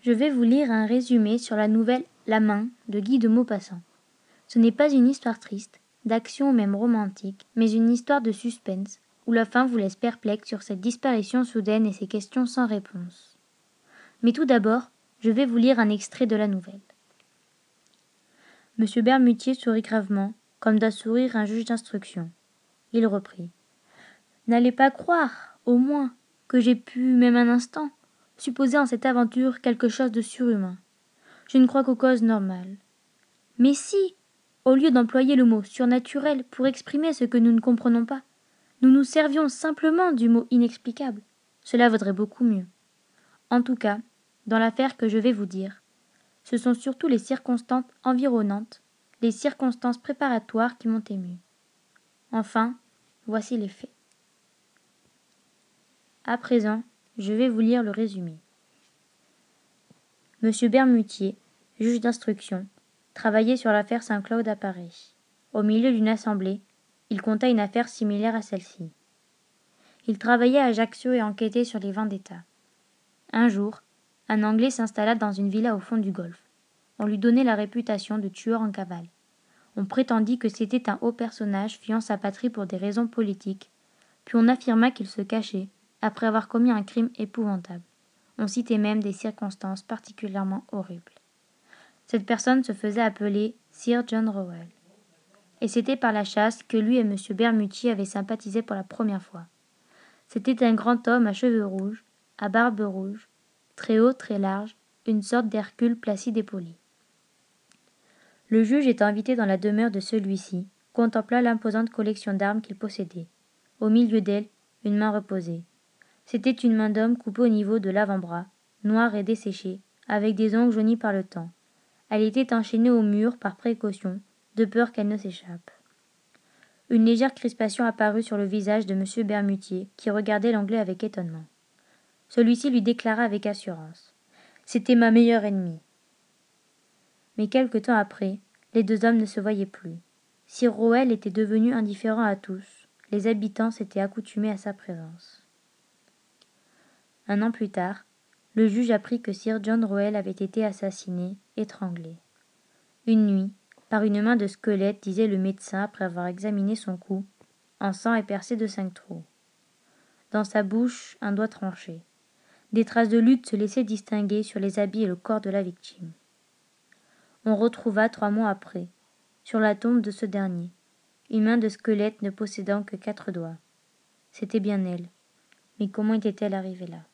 Je vais vous lire un résumé sur la nouvelle La main de Guy de Maupassant. Ce n'est pas une histoire triste, d'action même romantique, mais une histoire de suspense, où la fin vous laisse perplexe sur cette disparition soudaine et ces questions sans réponse. Mais tout d'abord, je vais vous lire un extrait de la nouvelle. Monsieur Bermutier sourit gravement, comme doit sourire un juge d'instruction. Il reprit. N'allez pas croire, au moins, que j'ai pu, même un instant, supposer en cette aventure quelque chose de surhumain. Je ne crois qu'aux causes normales. Mais si, au lieu d'employer le mot surnaturel pour exprimer ce que nous ne comprenons pas, nous nous servions simplement du mot inexplicable, cela vaudrait beaucoup mieux. En tout cas, dans l'affaire que je vais vous dire, ce sont surtout les circonstances environnantes, les circonstances préparatoires qui m'ont ému. Enfin, voici les faits. À présent, je vais vous lire le résumé. Monsieur Bermutier, juge d'instruction, travaillait sur l'affaire Saint-Claude à Paris. Au milieu d'une assemblée, il compta une affaire similaire à celle-ci. Il travaillait à Ajaccio et enquêtait sur les vendettas. Un jour, un Anglais s'installa dans une villa au fond du golfe. On lui donnait la réputation de tueur en cavale. On prétendit que c'était un haut personnage fuyant sa patrie pour des raisons politiques, puis on affirma qu'il se cachait, après avoir commis un crime épouvantable. On citait même des circonstances particulièrement horribles. Cette personne se faisait appeler Sir John Rowell. Et c'était par la chasse que lui et M. Bermutier avaient sympathisé pour la première fois. C'était un grand homme à cheveux rouges, à barbe rouge, très haut, très large, une sorte d'Hercule placide et poli. Le juge étant invité dans la demeure de celui-ci, contempla l'imposante collection d'armes qu'il possédait. Au milieu d'elle, une main reposait. C'était une main d'homme coupée au niveau de l'avant-bras, noire et desséchée, avec des ongles jaunis par le temps. Elle était enchaînée au mur par précaution, de peur qu'elle ne s'échappe. Une légère crispation apparut sur le visage de M. Bermutier, qui regardait l'anglais avec étonnement. Celui-ci lui déclara avec assurance. C'était ma meilleure ennemie. Mais quelque temps après, les deux hommes ne se voyaient plus. Sir Rowell était devenu indifférent à tous. Les habitants s'étaient accoutumés à sa présence. Un an plus tard, le juge apprit que Sir John Rowell avait été assassiné, étranglé. Une nuit, par une main de squelette, disait le médecin après avoir examiné son cou, en sang et percé de cinq trous. Dans sa bouche, un doigt tranché. Des traces de lutte se laissaient distinguer sur les habits et le corps de la victime. On retrouva trois mois après, sur la tombe de ce dernier, une main de squelette ne possédant que quatre doigts. C'était bien elle. Mais comment était-elle arrivée là?